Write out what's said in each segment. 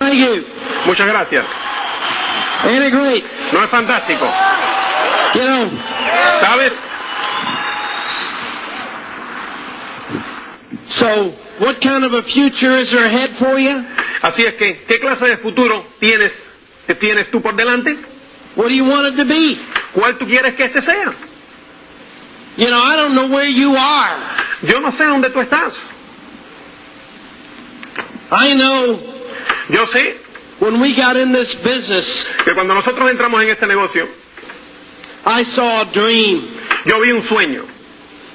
Thank you. Muchas gracias. Ain't it great? ¿No es fantástico? You know, ¿Sabes? so what kind of a future is there ahead for you? Así es que, ¿qué clase de futuro tienes, que tienes tú por delante? What do you want it to be? ¿Cuál tú quieres que este sea? You know, I don't know where you are. Yo no sé dónde tú estás. I know Yo sé when we got in this business, que cuando nosotros entramos en este negocio, I saw a dream. yo vi un sueño.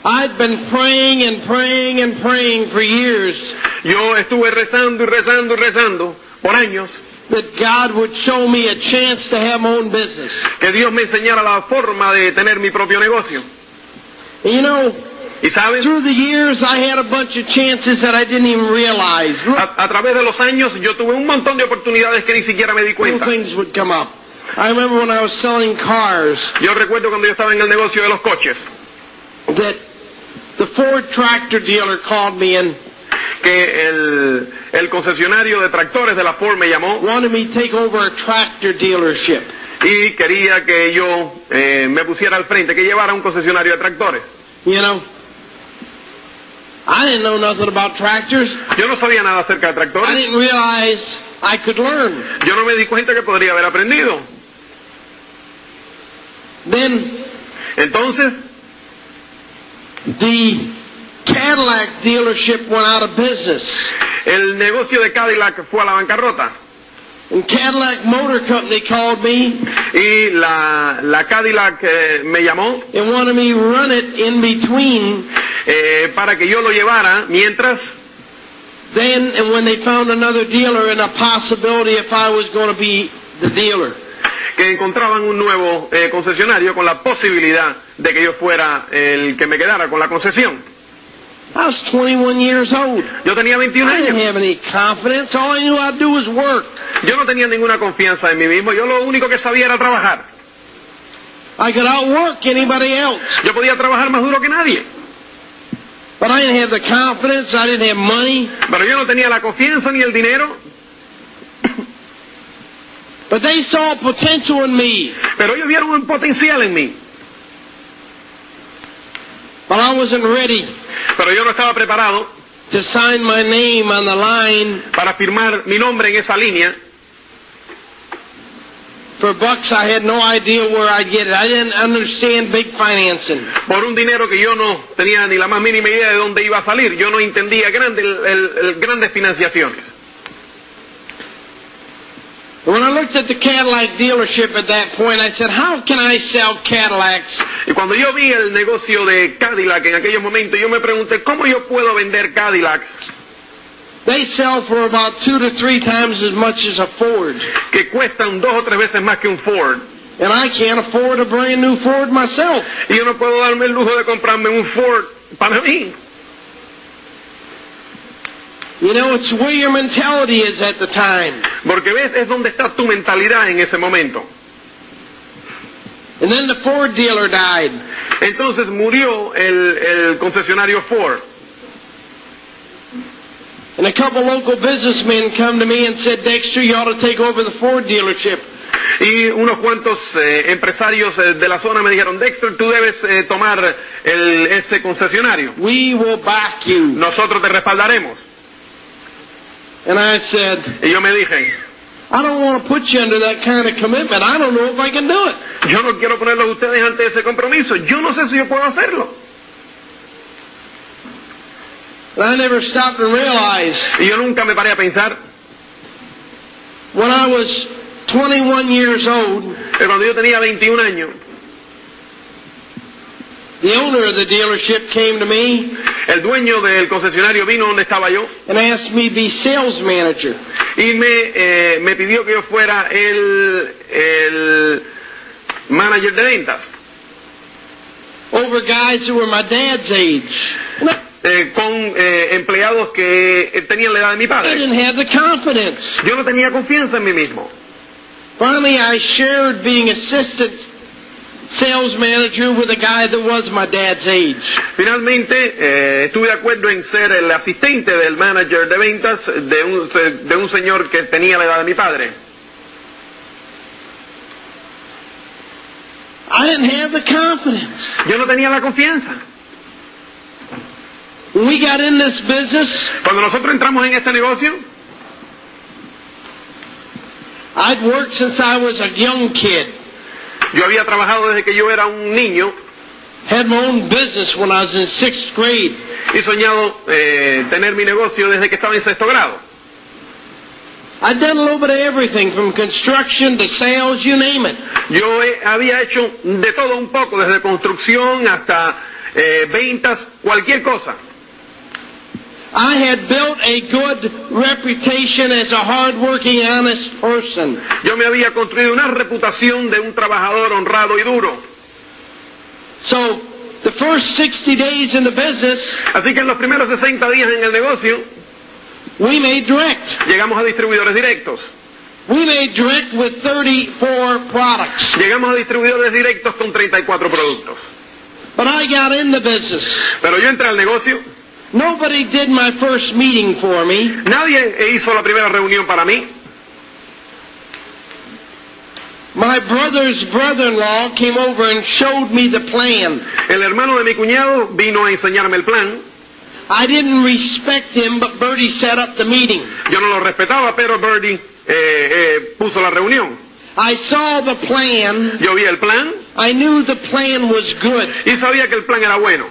I'd been praying and praying and praying for years Yo estuve rezando y rezando y rezando por años that God would show me a chance to have my own business. que Dios me enseñara la forma de tener mi propio negocio. You know, Y sabes, through the years I had a bunch of chances that I didn't even realize. a, a través de los años yo tuve un montón de oportunidades que ni siquiera me di cuenta. things would come up. I remember when I was selling cars Yo recuerdo cuando yo estaba en el negocio de los coches, that the Ford tractor dealer called me and que el, el concesionario de tractores de la Ford me llamó wanted me to take over a tractor dealership. y quería que yo eh, me pusiera al frente, que llevara un concesionario de tractores. You know, I didn't know nothing about tractors. Yo no sabía nada acerca de I tractores. didn't realize I could learn. Yo no me di cuenta que podría haber aprendido. Then Entonces, the Cadillac dealership went out of business. el negocio de Cadillac fue a la bancarrota. And Cadillac Motor Company called me Y la, la Cadillac eh, me llamó and wanted me to run it in between eh, para que yo lo llevara mientras then and when they found another dealer and a possibility if I was going to be the dealer. que encontraban un nuevo eh, concesionario con la posibilidad de que yo fuera el que me quedara con la concesión. I was 21 years old. Yo tenía 21 I didn't años. have any confidence. All I knew I'd do was work. Yo no tenía ninguna confianza en mí mismo. Yo lo único que sabía era trabajar. I could outwork anybody else. Yo podía trabajar más duro que nadie. But I didn't have the confidence. I didn't have money. Pero yo no tenía la confianza ni el dinero. But they saw potential in me. Pero ellos vieron un potencial en mí. But I wasn't ready Pero yo no estaba preparado to sign my name on the line para firmar mi nombre en esa línea. for bucks. I had no idea where I'd get it. I didn't understand big financing. por un dinero que yo no tenía ni la más mínima idea de dónde iba a salir. Yo no entendía grande, el- el- el grandes financiaciones. When I looked at the Cadillac dealership at that point, I said, how can I sell Cadillacs Y cuando yo vi el negocio de Cadillac en aquellos momentos, yo me pregunté, ¿cómo yo puedo vender Cadillacs They sell for about two to three times as much as a Ford. que cuestan dos o tres veces más que un Ford? And I can't afford a brand new Ford myself. Y yo no puedo darme el lujo de comprarme un Ford para mí. You know, it's where your mentality is at the time. Porque ves, es donde está tu mentalidad en ese momento. And then the Ford dealer died. Entonces murió el, el concesionario Ford. And a couple local businessmen come to me and said, Dexter, you ought to take over the Ford dealership. Y unos cuantos eh, empresarios eh, de la zona me dijeron, Dexter, tú debes eh, tomar el, ese concesionario. We will back you. Nosotros te respaldaremos. And I said, Y yo me dije, I don't want to put you under that kind of commitment. I don't know if I can do it. yo no quiero ponerlos a ustedes ante ese compromiso. Yo no sé si yo puedo hacerlo. And I never stopped and realized Y yo nunca me paré a pensar when I was 21 years old, cuando yo tenía 21 años, The owner of the dealership came to me El dueño del concesionario vino donde estaba yo and asked me to be sales manager. y me, eh, me pidió que yo fuera el, el manager de ventas. over guys who were my dad's age. Eh, con eh, empleados que eh, tenían la edad de mi I padre. didn't have the confidence. Yo no tenía confianza en mí mismo. Finally, I shared being assistant sales manager with a guy that was my dad's age. Finalmente, eh, estuve de acuerdo en ser el asistente del manager de ventas de un, de un señor que tenía la edad de mi padre. I didn't have the confidence. Yo no tenía la confianza. When we got in this business, Cuando nosotros entramos en este negocio, I'd worked since I was a young kid. Yo había trabajado desde que yo era un niño Had my own business when I was in sixth grade. y soñado eh, tener mi negocio desde que estaba en sexto grado. I'd done a little bit of everything from construction to sales, you name it. Yo eh, había hecho de todo un poco, desde construcción hasta eh, ventas, cualquier cosa. I had built a good reputation as a hard-working, honest person. Yo me había construido una reputación de un trabajador honrado y duro. So, the first 60 days in the business, Así que en los primeros 60 días en el negocio, we made direct. llegamos a distribuidores directos. We made direct with 34 products. Llegamos a distribuidores directos con 34 productos. But I got in the business. Pero yo entré al negocio, Nobody did my first meeting for me. nadie hizo la primera reunión para mí. My brother's brother-in-law came over and showed me the plan. El hermano de mi cuñado vino a enseñarme el plan. I didn't respect him, but Bertie set up the meeting. Yo no lo respetaba, pero Birdie eh, eh, puso la reunión. I saw the plan. Yo vi el plan I knew the plan was good. y sabía que el plan era bueno.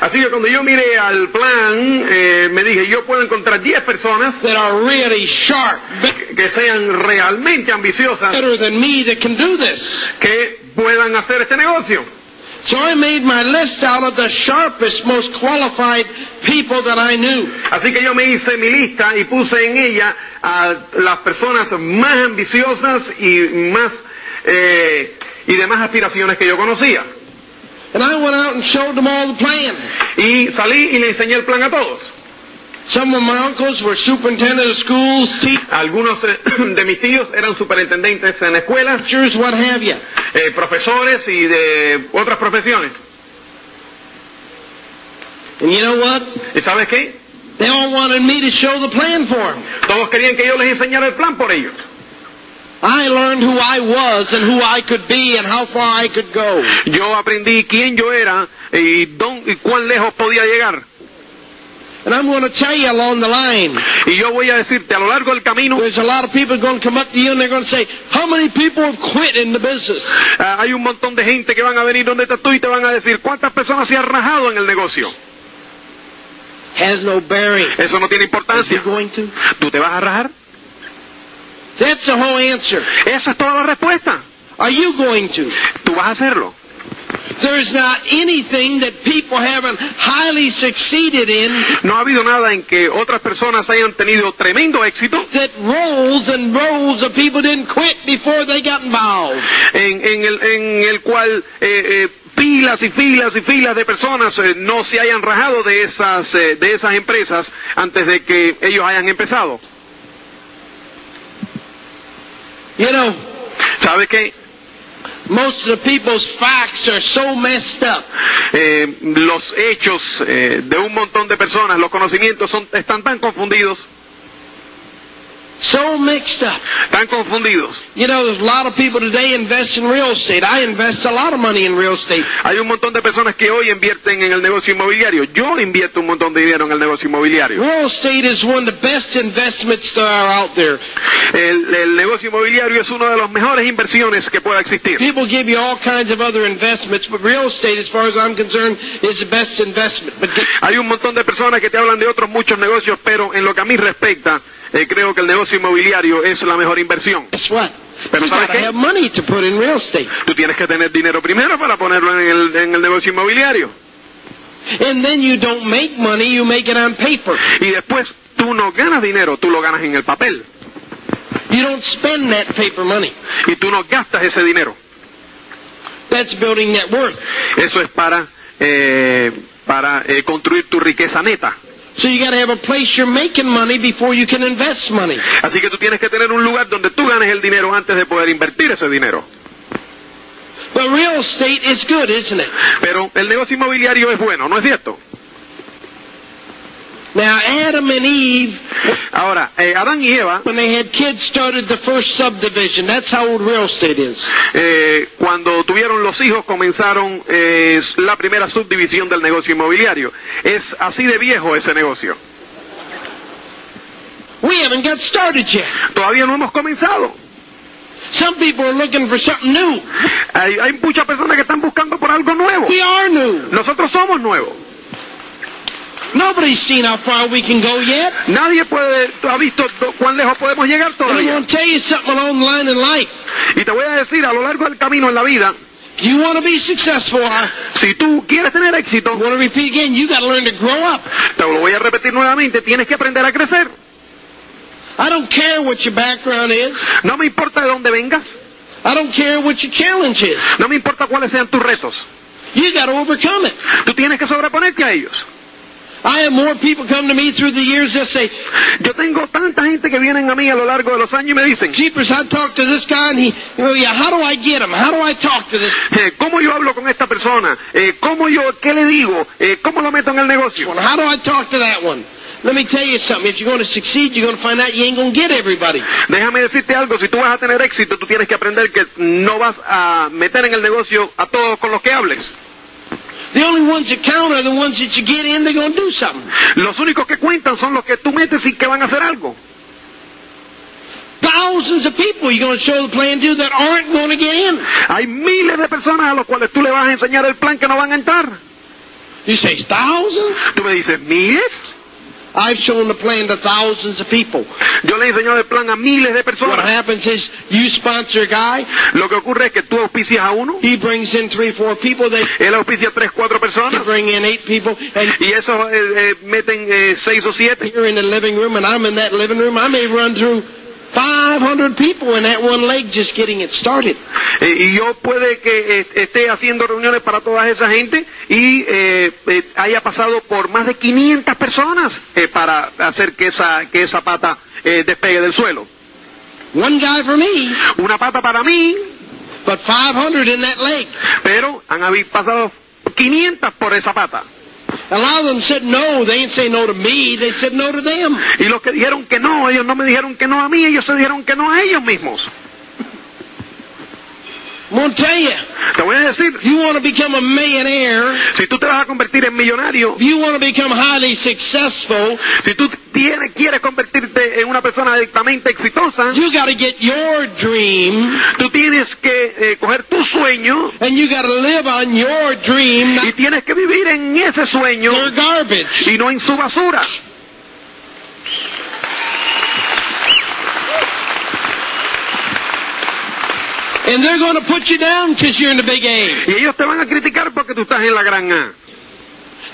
Así que cuando yo miré al plan, eh, me dije, yo puedo encontrar 10 personas that are really sharp, que- que sean realmente ambiciosas, better than me that can do this. que puedan hacer este negocio. So I made my list out of the sharpest, most qualified people that I knew. Así que yo me hice mi lista y puse en ella a las personas más ambiciosas y más eh, y de más aspiraciones que yo conocía. And I went out and showed them all the plan. Y salí y le enseñé el plan a todos. Some of my uncles were superintendent of schools, Algunos eh, de mis tíos eran superintendentes en escuelas, teachers, what have you. eh, profesores y de otras profesiones. And you know what? ¿Y sabes qué? They all wanted me to show the plan for them. Todos querían que yo les enseñara el plan por ellos. I learned who I was and who I could be and how far I could go. Yo aprendí quién yo era y, dón- y cuán lejos podía llegar. And I'm going to tell you along the line, Y yo voy a decirte, a lo largo del camino, there's a lot of people going to come up to you and they're going to say, how many people have quit in the business? ah, hay un montón de gente que van a venir donde estás tú y te van a decir, ¿cuántas personas se han rajado en el negocio? Has no bearing. Eso no tiene importancia. going to? ¿Tú te vas a rajar? That's the whole answer. Esa es toda la respuesta. Are you going to? Tú vas a hacerlo. There's not anything that people haven't highly succeeded in No ha habido nada en que otras personas hayan tenido tremendo éxito, that rolls and rolls of people didn't quit before they got involved. en, en el, en el cual eh, eh, filas y filas y filas de personas eh, no se hayan rajado de esas, eh, de esas empresas antes de que ellos hayan empezado. You know, ¿Sabe qué? most of the people's facts are so messed up. Eh, los hechos eh, de un montón de personas, los conocimientos son, están tan confundidos, So mixed up. tan confundidos. You know, there's a lot of people today invest in real estate. I invest a lot of money in real estate. Hay un montón de personas que hoy invierten en el negocio inmobiliario. Yo invierto un montón de dinero en el negocio inmobiliario. Real estate is one of the best investments that are out there. El, el negocio inmobiliario es una de las mejores inversiones que pueda existir. People give you all kinds of other investments, but real estate, as far as I'm concerned, is the best investment. But Hay un montón de personas que te hablan de otros muchos negocios, pero en lo que a mí respecta, eh, creo que el negocio inmobiliario es la mejor inversión. guess what? Pero You ¿sabes gotta qué? have money to put in real estate. Tú tienes que tener dinero primero para ponerlo en el, en el negocio inmobiliario. And then you don't make money, you make it on paper. Y después tú no ganas dinero, tú lo ganas en el papel. You don't spend that paper money. Y tú no gastas ese dinero. That's building net worth. Eso es para, eh, para eh, construir tu riqueza neta. So you gotta have a place you're making money before you can invest money. Así que tú tienes que tener un lugar donde tú ganes el dinero antes de poder invertir ese dinero. But real estate is good, isn't it? Pero el negocio inmobiliario es bueno, ¿no es cierto? Now Adam and Eve, Ahora, eh, Adán y Eva, when they had kids, started the first subdivision. That's how old real estate is. eh, cuando tuvieron los hijos, comenzaron eh, la primera subdivisión del negocio inmobiliario. Es así de viejo ese negocio. We haven't got started yet. Todavía no hemos comenzado. Some people are looking for something new. Hay, hay muchas personas que están buscando por algo nuevo. We are new. Nosotros somos nuevos. Nobody's seen how far we can go yet. Nadie puede, ha visto cuán lejos podemos llegar todavía. tell you something along the line in life. Y te voy a decir, a lo largo del camino en la vida, You want to be successful. huh? si tú quieres tener éxito, I want to repeat again. You got to learn to grow up. te lo voy a repetir nuevamente, tienes que aprender a crecer. I don't care what your background is. No me importa de dónde vengas, I don't care what your challenge is. no me importa cuáles sean tus retos. You got to overcome it. Tú tienes que sobreponerte a ellos. I have more people come to me through the years that say, Yo tengo tanta gente que vienen a mí a lo largo de los años y me dicen, Jeepers, I talked to this guy and he, well, yeah, how do I get him? How do I talk to this eh, ¿cómo yo hablo con esta persona? Eh, ¿Cómo yo, qué le digo? Eh, ¿Cómo lo meto en el negocio? one? How do I talk to that one? Let me tell you something. If you're going to succeed, you're going to find out you ain't going to get everybody. Déjame decirte algo, si tú vas a tener éxito, tú tienes que aprender que no vas a meter en el negocio a todos con los que hables. The only ones that count are the ones that you get in, they're going to do something. Los únicos que cuentan son los que tú metes y que van a hacer algo. Thousands of people you're going to show the plan to that aren't going to get in. Hay miles de personas a los cuales tú le vas a enseñar el plan que no van a entrar. You say, thousands? Tú me dices, ¿miles? I've shown the plan to thousands of people. Yo le he enseñado el plan a miles de What happens is you sponsor a guy, Lo que ocurre es que tú auspicias a uno, he brings in three, four people, they él auspicia tres, cuatro personas, bring in eight people, and y esos eh, eh, meten eh, seis o siete. you're in the living room and I'm in that living room. I may run through 500 people in that one leg just getting it started. Eh, y yo puede que eh, esté haciendo reuniones para toda esa gente y eh, eh, haya pasado por más de 500 personas para hacer que esa, que esa pata eh, despegue del suelo. One guy for me, Una pata para mí, but 500 in that leg. pero han habi- pasado 500 por esa pata. A lot of them said no. They didn't say no to me. They said no to them. Y los que dijeron que no, ellos no me dijeron que no a mí, ellos se dijeron que no a ellos mismos. I'm going to tell you, Te voy a decir, you want to become a millionaire, si tú te vas a convertir en millonario, if you want to become highly successful, si tú tienes, quieres convertirte en una persona directamente exitosa, you got to get your dream tú tienes que eh, coger tu sueño and you got to live on your dream, y tienes que vivir en ese sueño their garbage. y no en su basura. And they're going to put you down because you're in the big A. Y ellos te van a criticar porque tú estás en la gran A.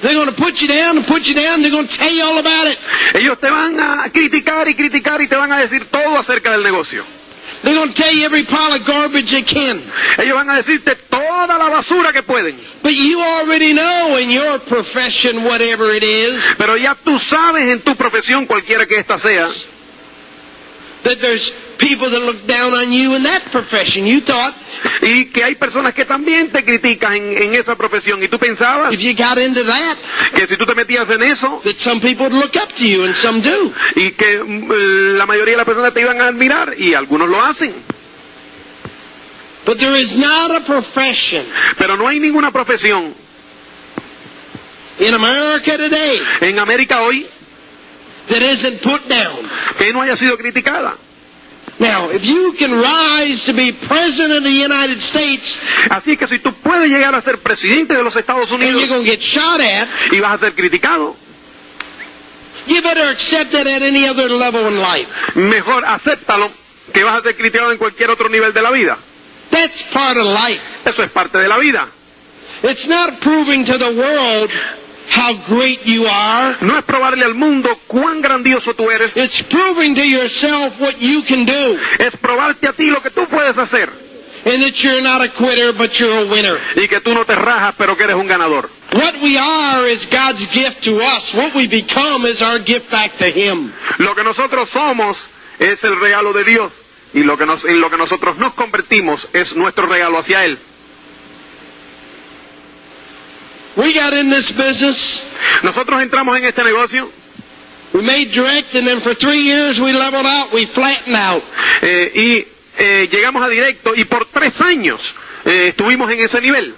They're going to put you down and put you down. They're going to tell you all about it. Ellos te van a criticar y criticar y te van a decir todo acerca del negocio. They're going to tell you every pile of garbage they can. Ellos van a decirte toda la basura que pueden. But you already know in your profession, whatever it is, Pero ya tú sabes en tu profesión, cualquiera que ésta sea, that there's people that look down on you in that profession. You thought y que hay personas que también te critican en, en esa profesión. Y tú pensabas if you got into that, que si tú te metías en eso that some people would look up to you and some do. y que mm, la mayoría de las personas te iban a admirar y algunos lo hacen. But there is not a profession Pero no hay ninguna profesión in America today en América hoy that isn't put down. que no haya sido criticada. Now, if you can rise to be president of the United States Así que si tú puedes llegar a ser presidente de los Estados and you're Unidos going to get shot at, y vas a ser criticado, you better accept it at any other level in life. mejor acéptalo que vas a ser criticado en cualquier otro nivel de la vida. That's part of life. Eso es parte de la vida. It's not proving to the world how great you are. No es probarle al mundo cuán grandioso tú eres, It's proving to yourself what you can do. es probarte a ti lo que tú puedes hacer And that you're not a quitter, but you're a winner. y que tú no te rajas, pero que eres un ganador. What we are is God's gift to us. What we become is our gift back to Him. Lo que nosotros somos es el regalo de Dios y lo que nos, en lo que nosotros nos convertimos es nuestro regalo hacia Él. We got in this business. Nosotros entramos en este negocio We made direct, and then for three years we leveled out. We flattened out. eh, y eh, llegamos a directo y por tres años eh, estuvimos en ese nivel.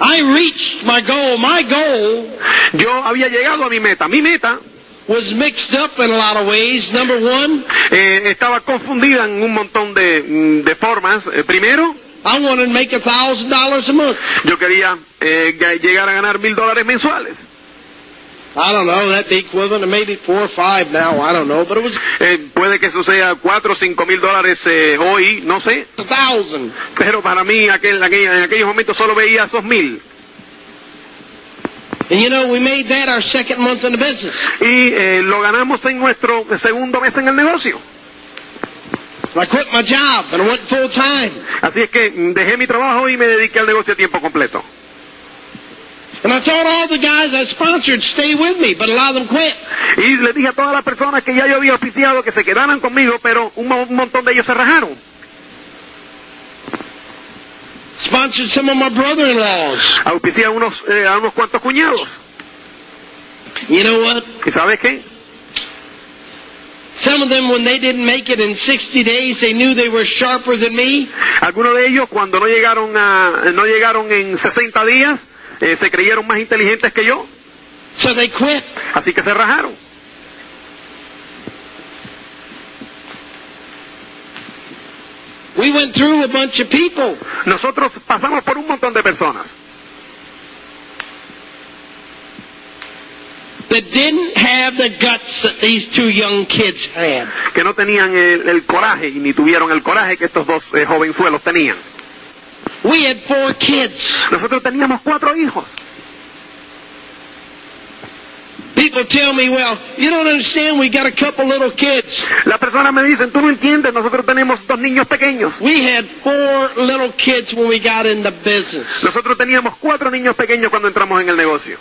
I reached my goal. My goal Yo había llegado a mi meta. Mi meta was mixed up in a lot of ways. Number one, eh, estaba confundida en un montón de, mm, de formas. Eh, primero, I wanted to make a thousand dollars a month. yo quería eh, ga- llegar a ganar mil dólares mensuales. I don't know, that'd be equivalent to maybe four or five now, I don't know, but it was Eh, puede que eso sea cuatro o cinco mil dólares eh, hoy, no sé. a thousand. Pero para mí aquel, aquel- en aquellos momentos solo veía esos mil. And you know, we made that our second month in the business. Y eh, lo ganamos en nuestro segundo mes en el negocio. I quit my job and I went full time. Así es que mm, dejé mi trabajo y me dediqué al negocio a tiempo completo. And I told all the guys I sponsored stay with me, but a lot of them quit. Y le dije a todas las personas que ya yo había oficiado que se quedaran conmigo, pero un, un montón de ellos se rajaron. Sponsored some of my brother-in-laws. Auspicié a unos, eh, a unos cuantos cuñados. You know what? ¿Y sabes qué? Some of them, when they didn't make it in 60 days, they knew they were sharper than me. Algunos de ellos cuando no llegaron a, no llegaron en 60 días, eh, se creyeron más inteligentes que yo, So they quit. así que se rajaron. We went through a bunch of people. Nosotros pasamos por un montón de personas that didn't have the guts that these two young kids had. que no tenían el, el coraje y ni tuvieron el coraje que estos dos eh, jovenzuelos tenían. We had four kids. Nosotros teníamos cuatro hijos. People tell me, well, you don't understand, we got a couple little kids. Las personas me dicen, tú no entiendes, nosotros tenemos dos niños pequeños. We had four little kids when we got in the business. Nosotros teníamos cuatro niños pequeños cuando entramos en el negocio.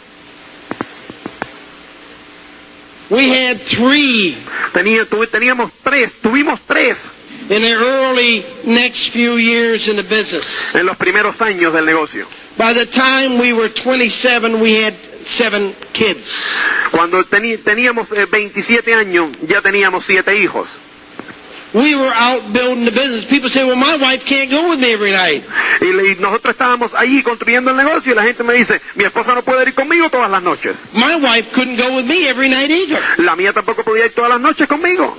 We had three Tenía- tuve- teníamos tres, tuvimos tres in the early next few years in the business. en los primeros años del negocio. By the time we were 27, we had seven kids. Cuando teníamos eh, 27 años, ya teníamos siete hijos. We were out building the business. People say, well, my wife can't go with me every night. Y, nosotros estábamos allí construyendo el negocio y la gente me dice, mi esposa no puede ir conmigo todas las noches. My wife couldn't go with me every night either. La mía tampoco podía ir todas las noches conmigo.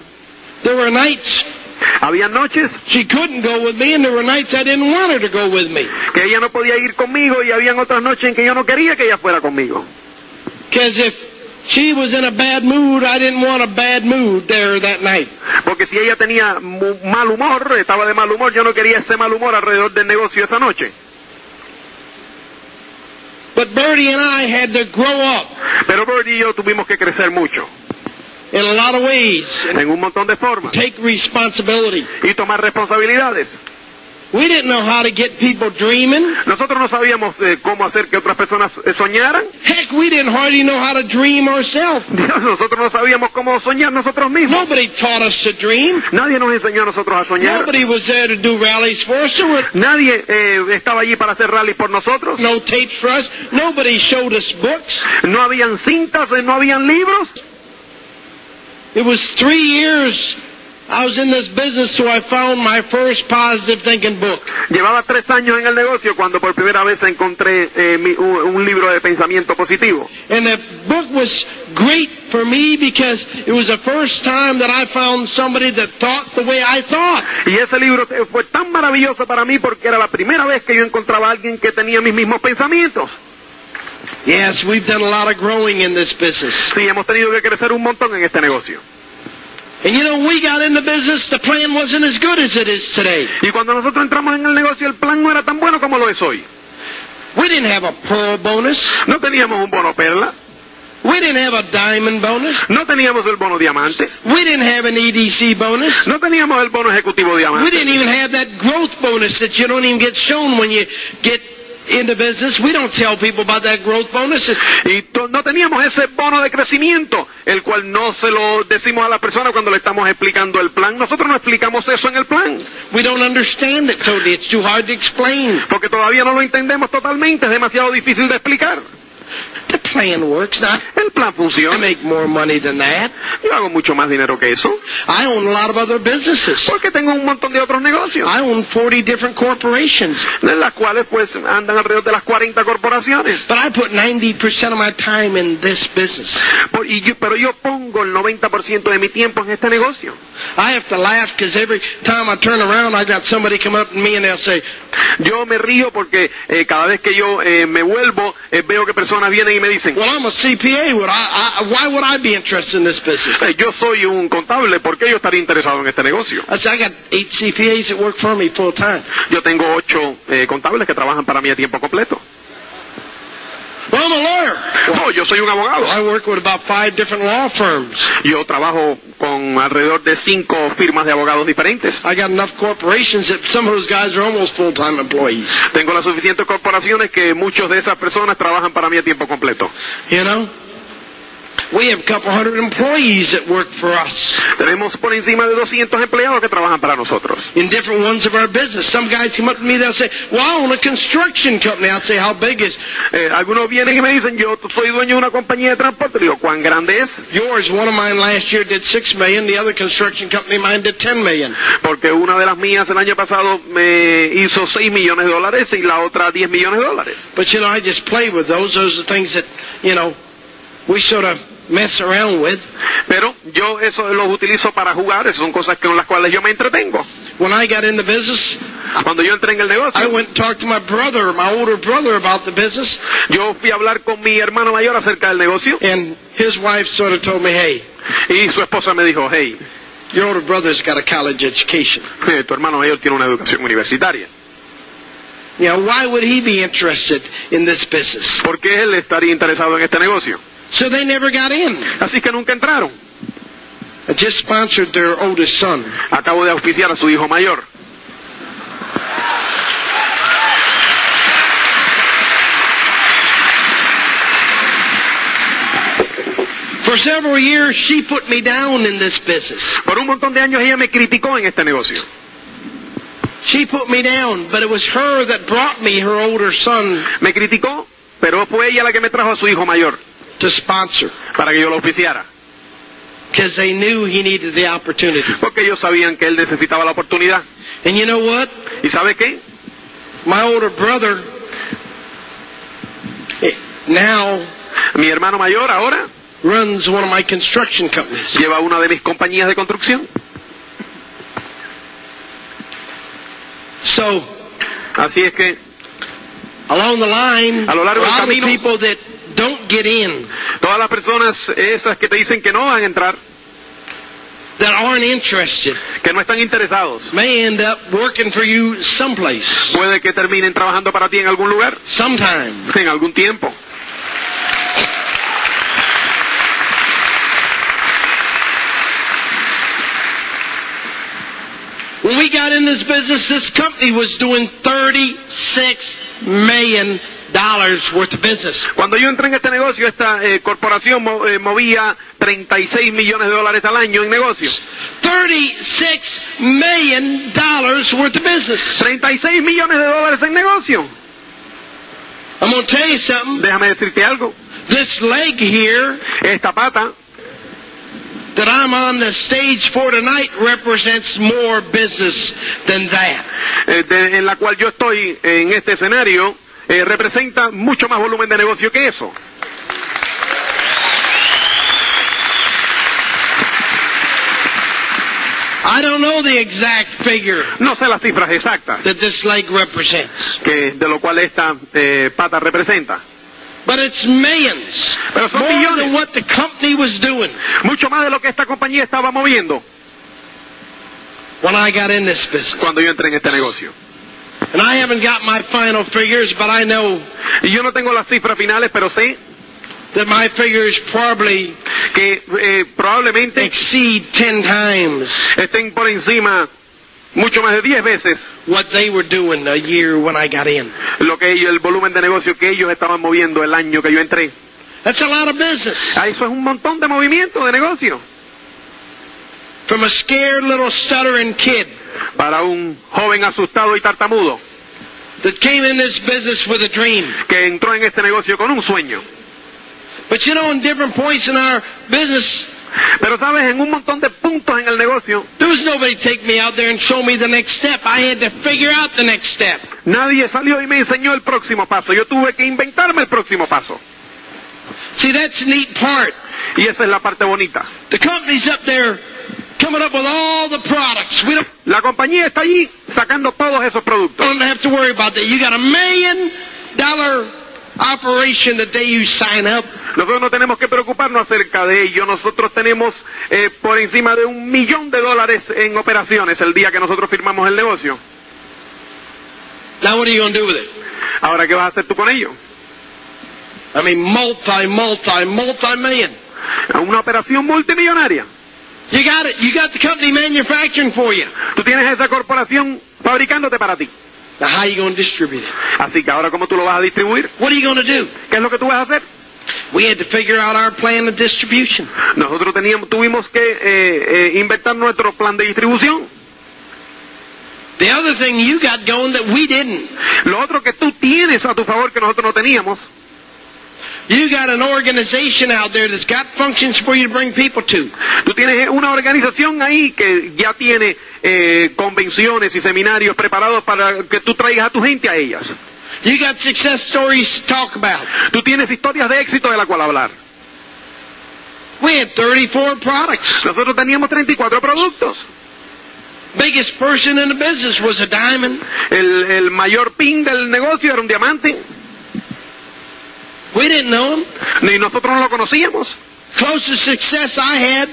There were nights Había noches she couldn't go with me, and there were nights I didn't want her to go with me. que ella no podía ir conmigo y habían otras noches en que yo no quería que ella fuera conmigo. Because if she was in a bad mood, I didn't want a bad mood there that night. Porque si ella tenía mal humor, estaba de mal humor, yo no quería ese mal humor alrededor del negocio esa noche. But Bertie and I had to grow up Pero Birdie y yo tuvimos que crecer mucho, in a lot of ways en un montón de formas, take responsibility. y tomar responsabilidades. We didn't know how to get people dreaming. Nosotros no sabíamos eh, cómo hacer que otras personas eh, soñaran. Heck, we didn't hardly know how to dream ourselves. Dios, nosotros no sabíamos cómo soñar nosotros mismos. Nobody taught us to dream. Nadie nos enseñó a nosotros a soñar. Nobody was there to do rallies for us. Nadie eh, estaba allí para hacer rally por nosotros. no tapes for us. Nobody showed us books. No habían cintas, eh, no habían libros. It was three years I was in this business so I found my first positive thinking book. Llevaba tres años en el negocio cuando por primera vez encontré eh, mi- un, libro de pensamiento positivo. And the book was great for me because it was the first time that I found somebody that thought the way I thought. Y ese libro fue tan maravilloso para mí porque era la primera vez que yo encontraba a alguien que tenía mis mismos pensamientos. Yes, we've done a lot of growing in this business. Sí, hemos tenido que crecer un montón en este negocio. Y cuando nosotros entramos en el negocio, el plan no era tan bueno como lo es hoy. We didn't have a pearl bonus. No teníamos un bono perla, We didn't have a diamond bonus. no teníamos el bono diamante, We didn't have an EDC bonus. no teníamos el bono ejecutivo We didn't even have that growth bonus that you don't even get shown when you get into business. We don't tell people about that growth bonus. Y no teníamos ese bono de crecimiento, el cual no se lo decimos a la persona cuando le estamos explicando el plan. Nosotros no explicamos eso en el plan, We don't understand it totally. It's too hard to explain. porque todavía no lo entendemos totalmente, es demasiado difícil de explicar. The plan works, El plan funciona. make more money than that. Yo hago mucho más dinero que eso, I own a lot of other businesses. porque tengo un montón de otros negocios, I own 40 different corporations. las cuales pues andan alrededor de las 40 corporaciones. But I put 90% of my time in this business. Por- y yo- pero yo pongo el 90% de mi tiempo en este negocio. I have to laugh because every time I turn around, I got somebody come up to me and they'll say, Yo me río porque eh, cada vez que yo eh, me vuelvo, eh, veo que personas vienen y me dicen, well, I'm a CPA. Would I, I, why would I be interested in this business? "Eh, yo soy un contable, ¿por qué yo estaría interesado en este negocio? I said, I got eight CPAs that work for me full time. Yo tengo ocho eh, contables que trabajan para mí a tiempo completo. Well, I'm a lawyer. No, yo soy un abogado. I work with about five different law firms. Yo trabajo con alrededor de cinco firmas de abogados diferentes. I got enough corporations that some of those guys are almost full-time employees. Tengo las suficientes corporaciones que muchas de esas personas trabajan para mí a tiempo completo. You know? We have a couple hundred employees that work for us Tenemos por encima de 200 empleados que trabajan para nosotros. in different ones of our business. Some guys come up to me, they'll say, well, I own a construction company. I'll say, how big is Eh, algunos vienen y me dicen, yo soy dueño de una compañía de transporte. Digo, ¿cuán grande es? yours? One of mine last year did six million. The other construction company mine did ten million. Porque una de las mías el año pasado me hizo 6 millones de dólares y la otra 10 millones de dólares. But you know, I just play with those. Those are things that, you know, we sort of mess around with. Pero yo eso los utilizo para jugar, esas son cosas con las cuales yo me entretengo. When I got in the business, Cuando yo entré en el I negocio, went and talked to my brother, my older brother, about the business, yo fui a hablar con mi hermano mayor acerca del negocio and his wife sort of told me, hey, y su esposa me dijo, hey, your older brother's got a college education. eh, tu hermano mayor tiene una educación universitaria. You know, why would he be interested in this business? ¿Por qué él estaría interesado en este negocio? So they never got in. Así que nunca entraron. I just sponsored their oldest son. Acabo de auspiciar a su hijo mayor. For several years, she put me down in this business. Por un montón de años ella me criticó en este negocio. She put me down, but it was her that brought me her older son Me criticó, pero fue ella la que me trajo a su hijo mayor to sponsor para que yo lo auspiciara. because they knew he needed the opportunity. Porque ellos sabían que él necesitaba la oportunidad. And you know what? ¿Y sabe qué? My older brother eh, now Mi hermano mayor ahora runs one of my construction companies. lleva una de mis compañías de construcción. So, Así es que along the line, A lo largo del lot of camino- people that don't get in, todas las personas esas que te dicen que no van a entrar, that aren't interested, que no están interesados, may end up working for you someplace, puede que terminen trabajando para ti en algún lugar, sometime. en algún tiempo. When we got in this business, this company was doing $36 million worth of business. Cuando yo entré en este negocio, esta eh, corporación mo- eh, movía 36 millones de dólares al año en negocio. $36 million worth of business. 36 millones de dólares en negocio. I'm going to tell you something. Déjame decirte algo. This leg here Esta pata that I'm on the stage for tonight represents more business than that. eh, de- en la cual yo estoy en este escenario eh, representa mucho más volumen de negocio que eso. I don't know the exact figure No sé las cifras exactas that this leg represents. que de lo cual esta eh, pata representa. But it's millions. Pero son More millones. than what the company was doing Mucho más de lo que esta compañía estaba moviendo when I got in this business. cuando yo entré en este negocio. And I haven't got my final figures, but I know Y yo no tengo las cifras finales, pero sé that my figures probably que eh, probablemente exceed 10 times estén por encima mucho más de 10 veces what they were doing a year when I got in. lo que ellos, el volumen de negocio que ellos estaban moviendo el año que yo entré. That's a lot of business. Ah, Eso es un montón de movimiento de negocio From a scared little stuttering kid para un joven asustado y tartamudo that came in this business with a dream. que entró en este negocio con un sueño. But you know, in different points in our business, Pero sabes, en un montón de puntos en el negocio, there was nobody to take me out there and show me the next step. I had to figure out the next step. nadie salió y me enseñó el próximo paso. Yo tuve que inventarme el próximo paso. See, that's neat part. Y esa es la parte bonita. The company's up there coming up with all the products. We don't, La compañía está allí sacando todos esos productos. don't have to worry about that. You got a million dollar operation the day you sign up. Nosotros no tenemos que preocuparnos acerca de ello. Nosotros tenemos eh, por encima de un millón de dólares en operaciones el día que nosotros firmamos el negocio. Now what are you going to do with it? Ahora, ¿qué vas a hacer tú con ello? I mean, multi, multi, multi million. Una operación multimillonaria. You got it. You got the company manufacturing for you. Tú tienes esa corporación fabricándote para ti. Now how you going to distribute it? Así que ahora, ¿cómo tú lo vas a distribuir? What are you going to do? ¿Qué es lo que tú vas a hacer? We had to figure out our plan of distribution. Nosotros teníamos, tuvimos que eh, eh, inventar nuestro plan de distribución. The other thing you got going that we didn't, Lo otro que tú tienes a tu favor que nosotros no teníamos, you got an organization out there that's got functions for you to bring people to. tú tienes una organización ahí que ya tiene eh, convenciones y seminarios preparados para que tú traigas a tu gente a ellas. You got success stories to talk about. Tú tienes historias de éxito de la cual hablar. We had 34 products. Nosotros teníamos 34 productos. Biggest person in the business was a diamond. El, el mayor pin del negocio era un diamante. We didn't know him. Ni nosotros no lo conocíamos. Closest success I had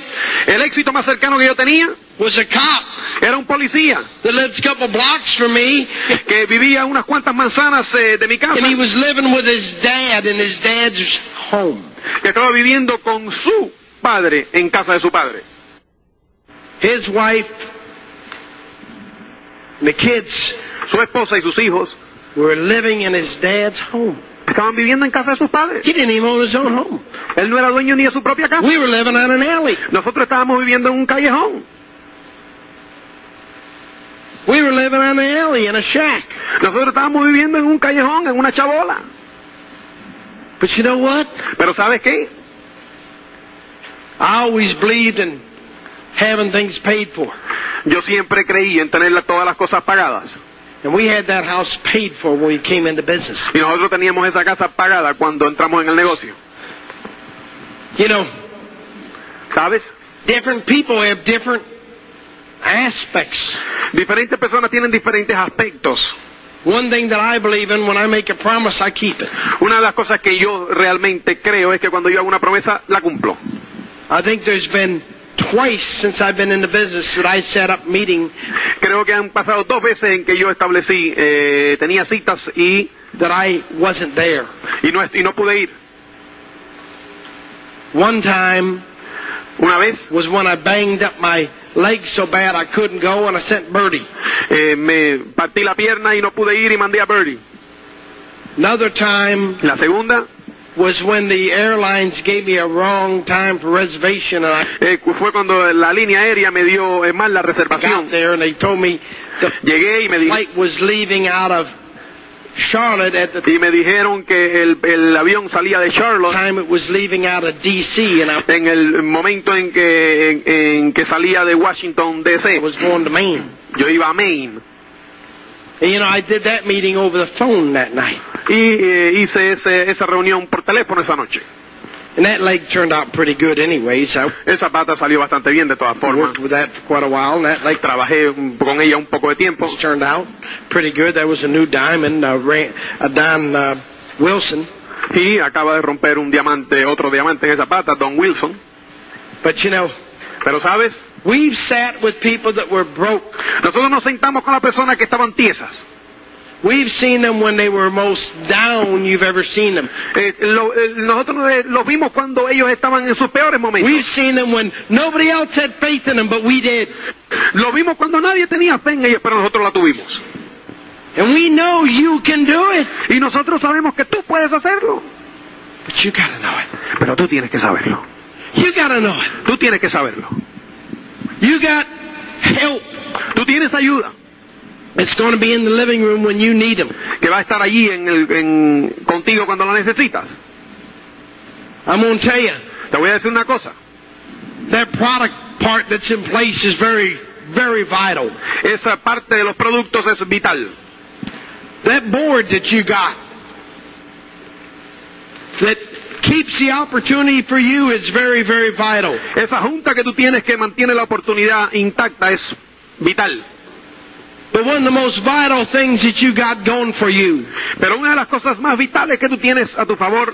El éxito más cercano que yo tenía was a cop era un policía that lived a couple blocks from me, que vivía unas cuantas manzanas eh, de mi casa, and he was living with his dad in his dad's home. que estaba viviendo con su padre en casa de su padre. His wife, the kids Su esposa y sus hijos were living in his dad's home. Estaban viviendo en casa de sus padres. He didn't even own his own home. Él no era dueño ni de su propia casa. We were living on an alley. Nosotros estábamos viviendo en un callejón. We were living on an alley in a shack. Nosotros estábamos viviendo en un callejón, en una chabola. But you know what? Pero ¿sabes qué? I always believed in having things paid for. Yo siempre creí en tener todas las cosas pagadas. And we had that house paid for when we came into business. Y nosotros teníamos esa casa pagada cuando entramos en el negocio. You know, ¿Sabes? different people have different aspects. Diferentes personas tienen diferentes aspectos. One thing that I believe in, when I make a promise, I keep it. Una de las cosas que yo realmente creo es que cuando yo hago una promesa, la cumplo. I think there's been twice since I've been in the business that I set up meeting Creo que han pasado dos veces en que yo establecí, eh, tenía citas y, that I wasn't there. y, no, y no pude ir. One time Una vez was when I banged up my leg so bad I couldn't go and I sent Birdie. eh, me partí la pierna y no pude ir y mandé a Birdie. Another time La segunda was when the airlines gave me a wrong time for reservation and I eh, fue cuando la línea aérea me dio eh, mal la got reservación. there and they told me the Llegué y me, di- flight was leaving out of Charlotte at the y me dijeron que el, el avión salía de Charlotte time it was leaving out of D.C. and I en el momento en que, en, en que salía de Washington DC. was going to Maine. Yo iba a Maine And, you know, I did that meeting over the phone that night. Y eh, hice ese- esa reunión por teléfono esa noche. And that leg turned out pretty good anyways. I Esa pata salió bastante bien de todas formas. worked with that for quite a while and that leg Trabajé un- con ella un poco de tiempo. turned out pretty good. There was a new diamond, uh, Ran, uh, Don uh, Wilson. Y acaba de romper un diamante, otro diamante en esa pata, Don Wilson. But you know, Pero sabes, we've sat with people that were broke. nosotros nos sentamos con las personas que estaban tiesas. We've seen them when they were most down you've ever seen them. Eh, lo- eh, nosotros eh, los vimos cuando ellos estaban en sus peores momentos. We've seen them when nobody else had faith in them, but we did. Lo vimos cuando nadie tenía fe en ellos, pero nosotros la tuvimos. And we know you can do it. Y nosotros sabemos que tú puedes hacerlo. But you gotta know it. Pero tú tienes que saberlo. You gotta know it. Tú tienes que saberlo. You got help. Tú tienes ayuda It's going to be in the living room when you need them. que va a estar allí en el- en- contigo cuando la necesitas. I'm going to tell you, Te voy a decir una cosa. that product part that's in place is very, very vital. Esa parte de los productos es vital. That board that you got that keeps the opportunity for you is very, very vital. Esa junta que tú tienes que mantiene la oportunidad intacta es vital. But one of the most vital things that you got going for you Pero una de las cosas más vitales que tú tienes a tu favor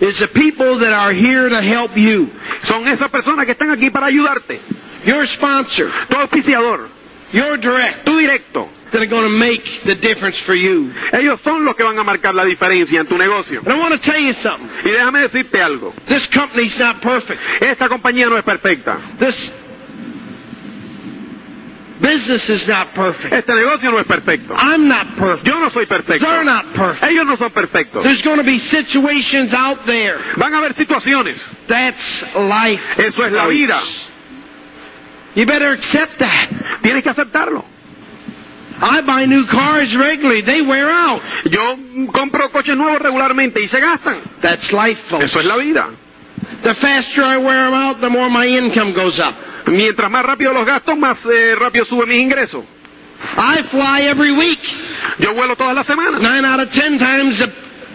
is the people that are here to help you. son esas personas que están aquí para ayudarte. Your sponsor, Tu auspiciador, your direct, tu directo. that are going to make the difference for you. Ellos son los que van a marcar la diferencia en tu negocio. And I want to tell you something. Y déjame decirte algo. This company's not perfect. Esta compañía no es perfecta. This business is not perfect. Este negocio no es perfecto. I'm not perfect. Yo no soy perfecto. They're not perfect. Ellos no son perfectos. There's going to be situations out there. Van a haber situaciones. That's life. Eso es la vida. You better accept that. Tienes que aceptarlo. I buy new cars regularly. They wear out. Yo compro coches nuevos regularmente y se gastan. That's life, folks. Eso es la vida. The faster I wear them out, the more my income goes up. Mientras más rápido los gastos, más eh, rápido suben mis ingresos. I fly every week. Yo vuelo todas las semanas. Nine out of ten times the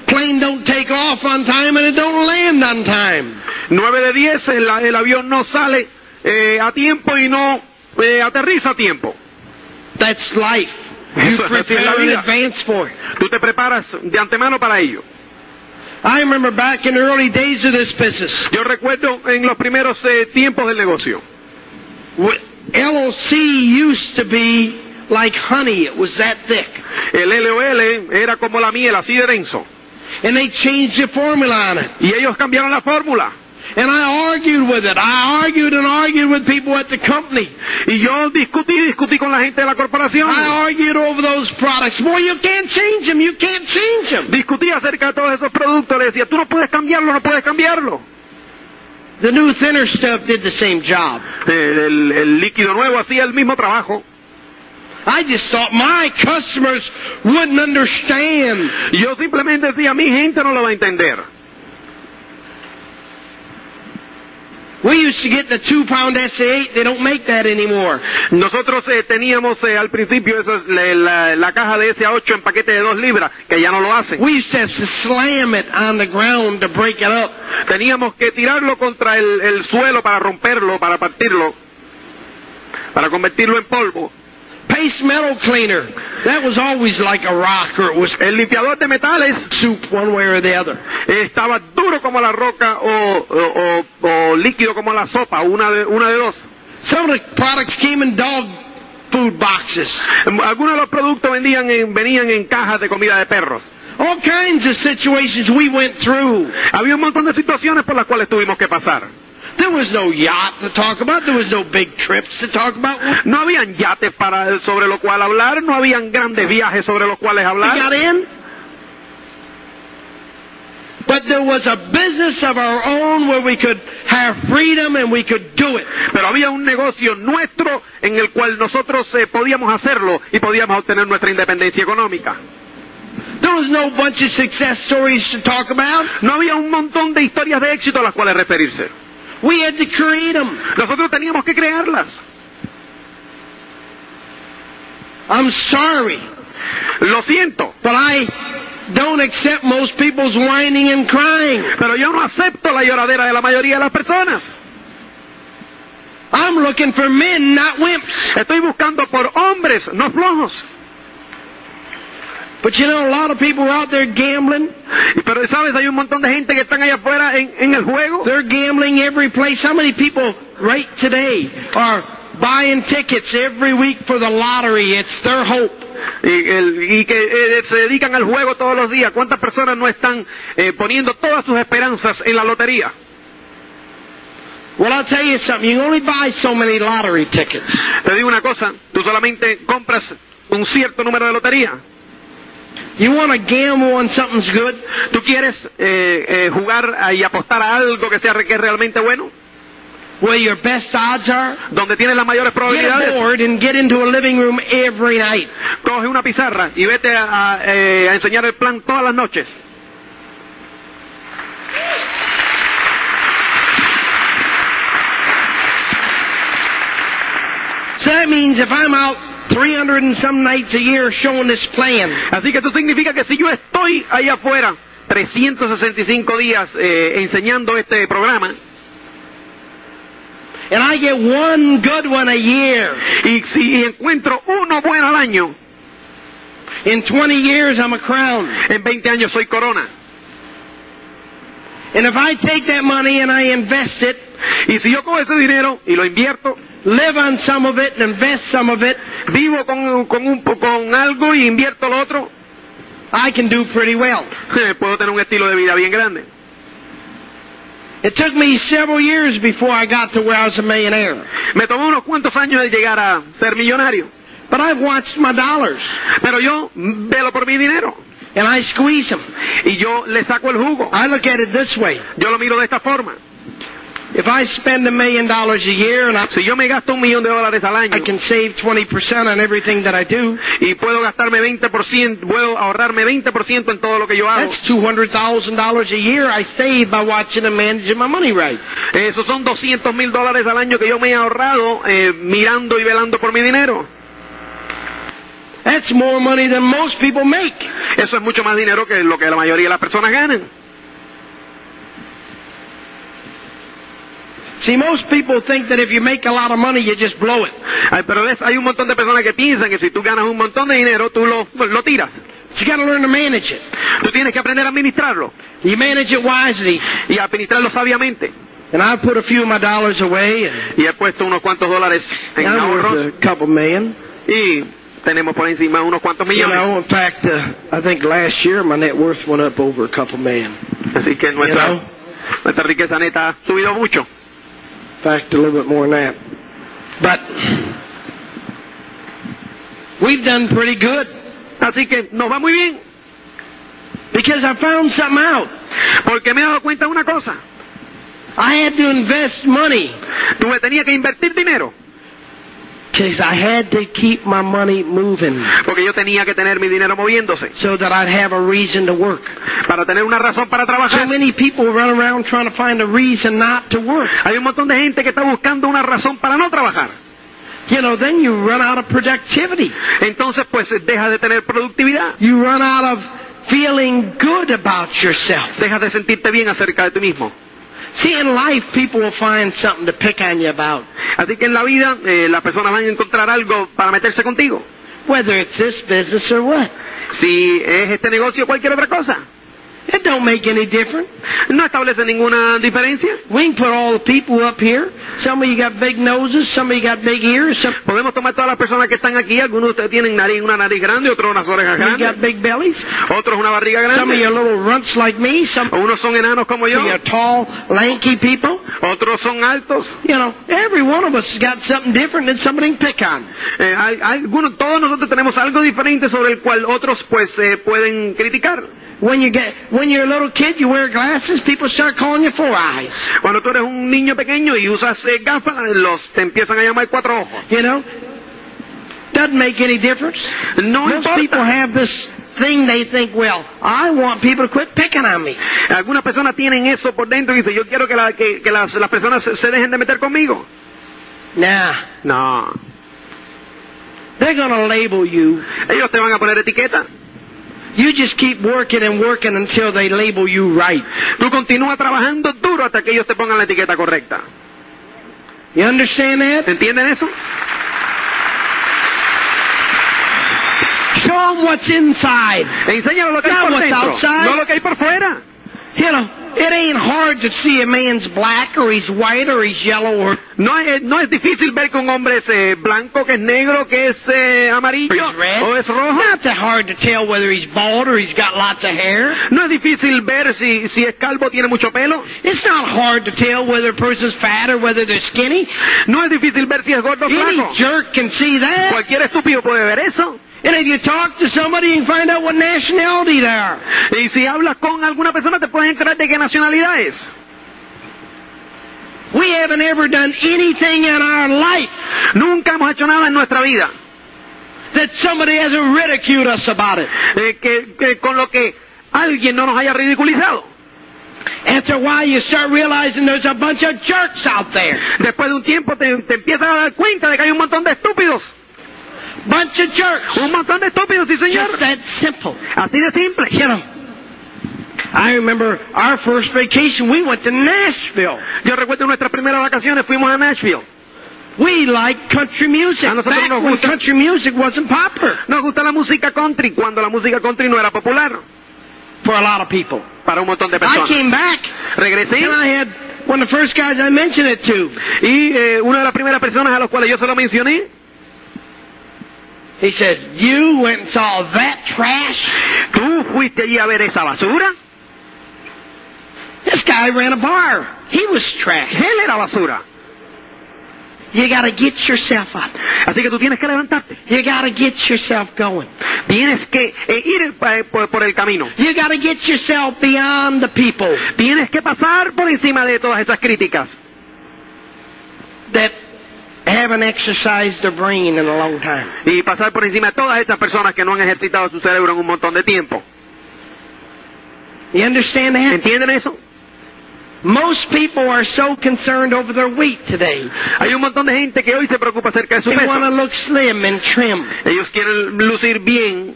plane don't take off on time and it don't land on time. Nueve de diez, el, el avión no sale eh, a tiempo y no eh, aterriza a tiempo. That's life. You prepare in vida. advance for it. Tú te preparas de antemano para ello. I remember back in the early days of this business, Yo recuerdo en los primeros eh, tiempos del negocio. LOC used to be like honey. It was that thick. El LOL era como la miel, así de denso. And they changed the formula on it. Y ellos cambiaron la fórmula. And I argued with it. I argued and argued with people at the company. Y yo discutí, discutí con la gente de la corporación. I argued over those products. Boy, you can't change them. You can't change them. Discutí acerca de todos esos productos. Le decía, tú no puedes cambiarlo, no puedes cambiarlo. The new thinner stuff did the same job. El, el- el líquido nuevo hacía el mismo trabajo. I just thought my customers wouldn't understand. Yo simplemente decía, mi gente no lo va a entender. We used to get the two pound SA8. They don't make that anymore. Nosotros eh, teníamos eh, al principio eso es la, la- la caja de SA8 en paquete de dos libras, que ya no lo hacen. We used to slam it on the ground to break it up. Teníamos que tirarlo contra el, el suelo para romperlo, para partirlo, para convertirlo en polvo. Paste metal cleaner. That was always like a rock or it was El limpiador de metales soup one way or the other. estaba duro como la roca o, o- o- o líquido como la sopa, una de, una de dos. Some of the products came in dog food boxes. Algunos de los productos vendían en- venían en cajas de comida de perros. All kinds of situations we went through. Había un montón de situaciones por las cuales tuvimos que pasar. There was no yacht to talk about. There was no big trips to talk about. No habían yates para, sobre lo cual hablar, no habían grandes viajes sobre los cuales We hablar. got in. But there was a business of our own where we could have freedom and we could do it. Pero había un negocio nuestro en el cual nosotros eh, podíamos hacerlo y podíamos obtener nuestra independencia económica. There was no bunch of success stories to talk about. No había un montón de historias de éxito a las cuales referirse. We had to create them. Nosotros teníamos que crearlas. I'm sorry, Lo siento, but I don't accept most people's whining and crying. pero yo no acepto la lloradera de la mayoría de las personas. I'm looking for men, not wimps. Estoy buscando por hombres, no flojos. But you know, a lot of people are out there gambling. Pero sabes, hay un montón de gente que están allá afuera en, en el juego. They're gambling every place. How many people right today are buying tickets every week for the lottery? It's their hope. Y, el- y que eh, se dedican al juego todos los días. ¿Cuántas personas no están eh, poniendo todas sus esperanzas en la lotería? Well, I'll tell you something. You only buy so many lottery tickets. Te digo una cosa, tú solamente compras un cierto número de lotería. You want to gamble on something's good? ¿Tú quieres eh, eh, jugar y apostar a algo que sea que es realmente bueno? Where your best odds are? Donde tienes las mayores Get a probabilidades. board and get into a living room every night. Coge una pizarra y vete a, a, eh, a enseñar el plan todas las noches. So that means if I'm out 300 and some nights a year showing this plan, Así que eso significa que si yo estoy ahí afuera 365 días eh, enseñando este programa and I get one good one a year, y si encuentro uno bueno al año, in 20 years I'm a crown. en 20 años soy corona. And if I take that money and I invest it, Y si yo cojo ese dinero y lo invierto, live on some of it and invest some of it, vivo con, con, un, con algo y invierto lo otro, I can do pretty well. puedo tener un estilo de vida bien grande. It took me several years before I got to where I was a millionaire. Me tomó unos cuantos años de llegar a ser millonario, But I've watched my dollars pero yo velo por mi dinero and I squeeze them. y yo le saco el jugo. I look at it this way. Yo lo miro de esta forma. If I spend a million dollars a year and I, Si yo me gasto un millón de dólares al año I can save 20% on everything that I do, y puedo gastarme 20%, puedo ahorrarme 20% en todo lo que yo hago, that's $200,000 a year I save by watching and managing my money right. esos son 200 mil dólares al año que yo me he ahorrado eh, mirando y velando por mi dinero. That's more money than most people make. Eso es mucho más dinero que lo que la mayoría de las personas ganan. See, most people think that if you make a lot of money, you just blow it. Ay, pero ves, hay un montón de personas que piensan que si tú ganas un montón de dinero, tú lo, lo tiras. You gotta learn to manage it. Tú tienes que aprender a administrarlo You manage it wisely. y administrarlo sabiamente. And I put a few of my dollars away, and Y he puesto unos cuantos dólares en ahorro a couple million. y tenemos por encima unos cuantos You millones. know, in fact, uh, I think last year my net worth went up over a couple million. Así que nuestra, You know? nuestra riqueza neta ha subido mucho. In fact, a little bit more than that. But we've done pretty good Así que nos va muy bien because I found something out. porque me he dado cuenta de una cosa. I had to invest money Tuve, tenía que invertir dinero because I had to keep my money moving porque yo tenía que tener mi dinero moviéndose so that I'd have a reason to work. para tener una razón para So trabajar. many people run around trying to find a reason not to work. Hay un montón de gente que está buscando una razón para no trabajar. You know, then you run out of productivity. Entonces, pues deja de tener productividad. You run out of feeling good about yourself. Dejas de sentirte bien acerca de ti mismo. See, in life, people will find something to pick on you about. Así que en la vida eh, las personas van a encontrar algo para meterse contigo. Whether it's this business or what. Si es este negocio o cualquier otra cosa. It don't make any difference. No establece ninguna diferencia. We can put all the people up here. Some of you got big noses, some of you got big ears, some Podemos tomar todas las personas que están aquí. Algunos de ustedes tienen nariz, una nariz grande, otros unas orejas of you got grandes, big bellies. otros una barriga Some of you grande. are little runts like me, some of Unos son enanos como yo, you are tall, lanky people. otros son altos. You know, every one of us has got something different that somebody can pick on. Eh, hay, hay algunos, todos nosotros tenemos algo diferente sobre el cual otros pues eh, pueden criticar. When you get, when you're a little kid, you wear glasses, people start calling you four eyes. Cuando tú eres un niño pequeño y usas eh, gafas, los te empiezan a llamar cuatro ojos. You know? Doesn't make any difference. No Most people importa. have this thing they think, well, I want people to quit picking on me. Algunas personas tienen eso por dentro y dicen, yo quiero que, la- que- que las, las personas se, se dejen de meter conmigo. Nah. No. They're gonna label you. Ellos te van a poner etiqueta. You just keep working and working until they label you right. Tú continúas trabajando duro hasta que ellos te pongan la etiqueta correcta. You understand that? ¿Entienden eso? Show them what's inside. Enséñalo lo que hay por dentro, outside. no lo que hay por fuera. You know, it ain't hard to see a man's black or he's white or he's yellow or No es, no es difícil ver que un hombre es eh, blanco, que es negro, que es eh, amarillo he's red. o es It's rojo. not that hard to tell whether he's bald or he's got lots of hair. No es difícil ver si, si es calvo, tiene mucho pelo. It's not hard to tell whether a person's fat or whether they're skinny. No es difícil ver si es gordo o Any flaco. jerk can see that. Cualquier estúpido puede ver eso. And if you talk to somebody, you can find out what nationality they are. Y si hablas con alguna persona te puedes enterar de qué nacionalidad es. We haven't ever done anything in our life Nunca hemos hecho nada en nuestra vida that somebody hasn't ridiculed us about it. eh, que, que con lo que alguien no nos haya ridiculizado. After a while, you start realizing there's a bunch of jerks out there. Después de un tiempo te, te empiezas a dar cuenta de que hay un montón de estúpidos. Bunch of jerks. Un montón de estúpidos, sí señor. Just that simple. Así de simple. You know, I remember our first vacation, we went to Nashville. Yo recuerdo nuestras primeras vacaciones fuimos a Nashville. We liked country music. A nosotros Back nos when gusta. country music wasn't popular Nos gusta la música country cuando la música country no era popular for a lot of people. para un montón de I personas. came back Regresé and I had one of the first guys I mentioned it to. y eh, una de las primeras personas a las cuales yo se lo mencioné, He says, You went and saw that trash? ¿tú fuiste allí a ver esa basura? This guy ran a bar. He was trash. Él era basura. You gotta get yourself up. Así que tú tienes que levantarte. You gotta get yourself going. Tienes que eh, ir eh, por, por el camino. You gotta get yourself beyond the people Tienes que pasar por encima de todas esas críticas that haven't exercised their brain in a long time. y pasar por encima de todas esas personas que no han ejercitado su cerebro en un montón de tiempo. You understand that? ¿Entienden eso? Most people are so concerned over their weight today. Hay un montón de gente que hoy se preocupa acerca de su They want to peso. look slim and trim. Ellos quieren lucir bien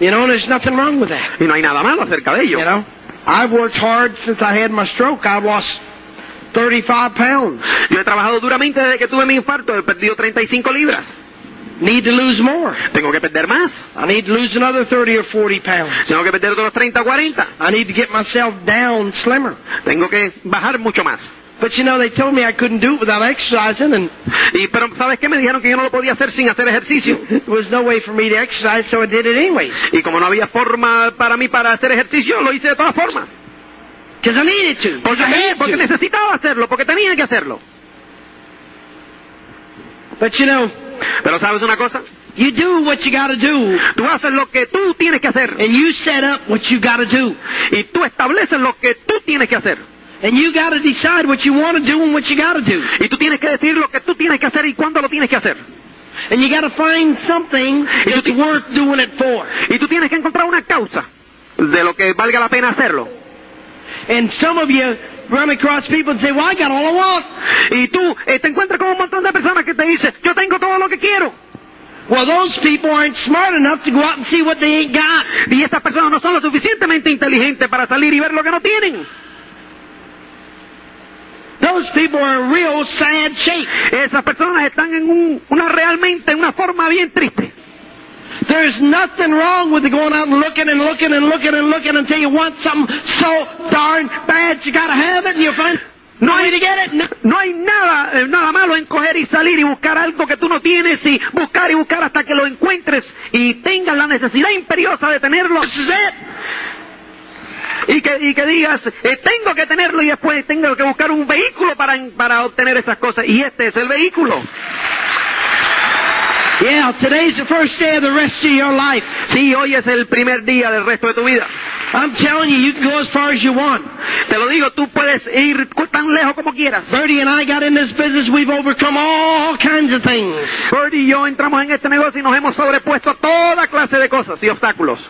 You know, there's nothing wrong with that. y no hay nada malo acerca de ello. You know, I've worked hard since I had my stroke. I lost 35 pounds. Yo he trabajado duramente desde que tuve mi infarto, he perdido 35 libras. Need to lose more. Tengo que perder más. I need to lose another 30 or 40 pounds. Tengo que perder otros 30 o 40. I need to get myself down slimmer. Tengo que bajar mucho más. But you know, they told me I couldn't do it without exercising, and Y pero ¿sabes qué? Me dijeron que yo no lo podía hacer sin hacer ejercicio. there was no way for me to exercise, so I did it anyways. Y como no había forma para mí para hacer ejercicio, lo hice de todas formas. Because I needed to. Porque, I had porque to. necesitaba hacerlo, porque tenía que hacerlo. But you know, Pero ¿sabes una cosa? you do what you gotta do, Tú haces lo que tú tienes que hacer. and you set up what you gotta do. Y tú estableces lo que tú tienes que hacer. And you gotta decide what you want to do and what you gotta do. Y tú tienes que decir lo que tú tienes que hacer y cuándo lo tienes que hacer. And you gotta find something that's worth doing it for. Y tú tienes que encontrar una causa de lo que valga la pena hacerlo. And some of you run across people and say, well, I got all I want. Y tú eh, te encuentras con un montón de personas que te dicen, yo tengo todo lo que quiero. Well, those people aren't smart enough to go out and see what they ain't got. Y esas personas no son lo suficientemente inteligentes para salir y ver lo que no tienen. Those people are in real sad shape. Esas personas están en un- una realmente, en una forma bien triste. There's nothing wrong with going out and looking and looking and looking and looking until you want something so darn bad you gotta have it and you find no hay nada, eh, nada malo en coger y salir y buscar algo que tú no tienes y buscar y buscar hasta que lo encuentres y tengas la necesidad imperiosa de tenerlo. Y que, y que digas, eh, tengo que tenerlo y después tengo que buscar un vehículo para, para obtener esas cosas. Y este es el vehículo. Yeah, today's the first day of the rest of your life. Sí, hoy es el primer día del resto de tu vida. I'm telling you, you can go as far as you want. Te lo digo, tú puedes ir tan lejos como quieras. Bertie and I got in this business, we've overcome all kinds of things. Bird y yo entramos en este negocio y nos hemos sobrepuesto a toda clase de cosas y obstáculos.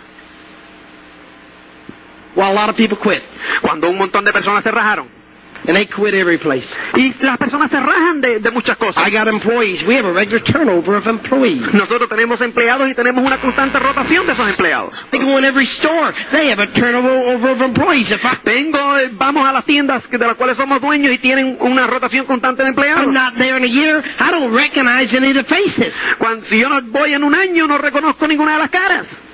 While a lot of people quit. Cuando un montón de personas se rajaron. And they quit every place. Y las personas se rajan de, de muchas cosas. I got employees. We have a regular turnover of employees. Nosotros tenemos empleados y tenemos una constante rotación de esos empleados. They go in every store. They have a turnover over of employees. If I, Tengo, eh, vamos a las tiendas de las cuales somos dueños y tienen una rotación constante de empleados. I'm not there in a year, I don't recognize any of the faces. Cuando, si yo no voy en un año, no reconozco ninguna de las caras.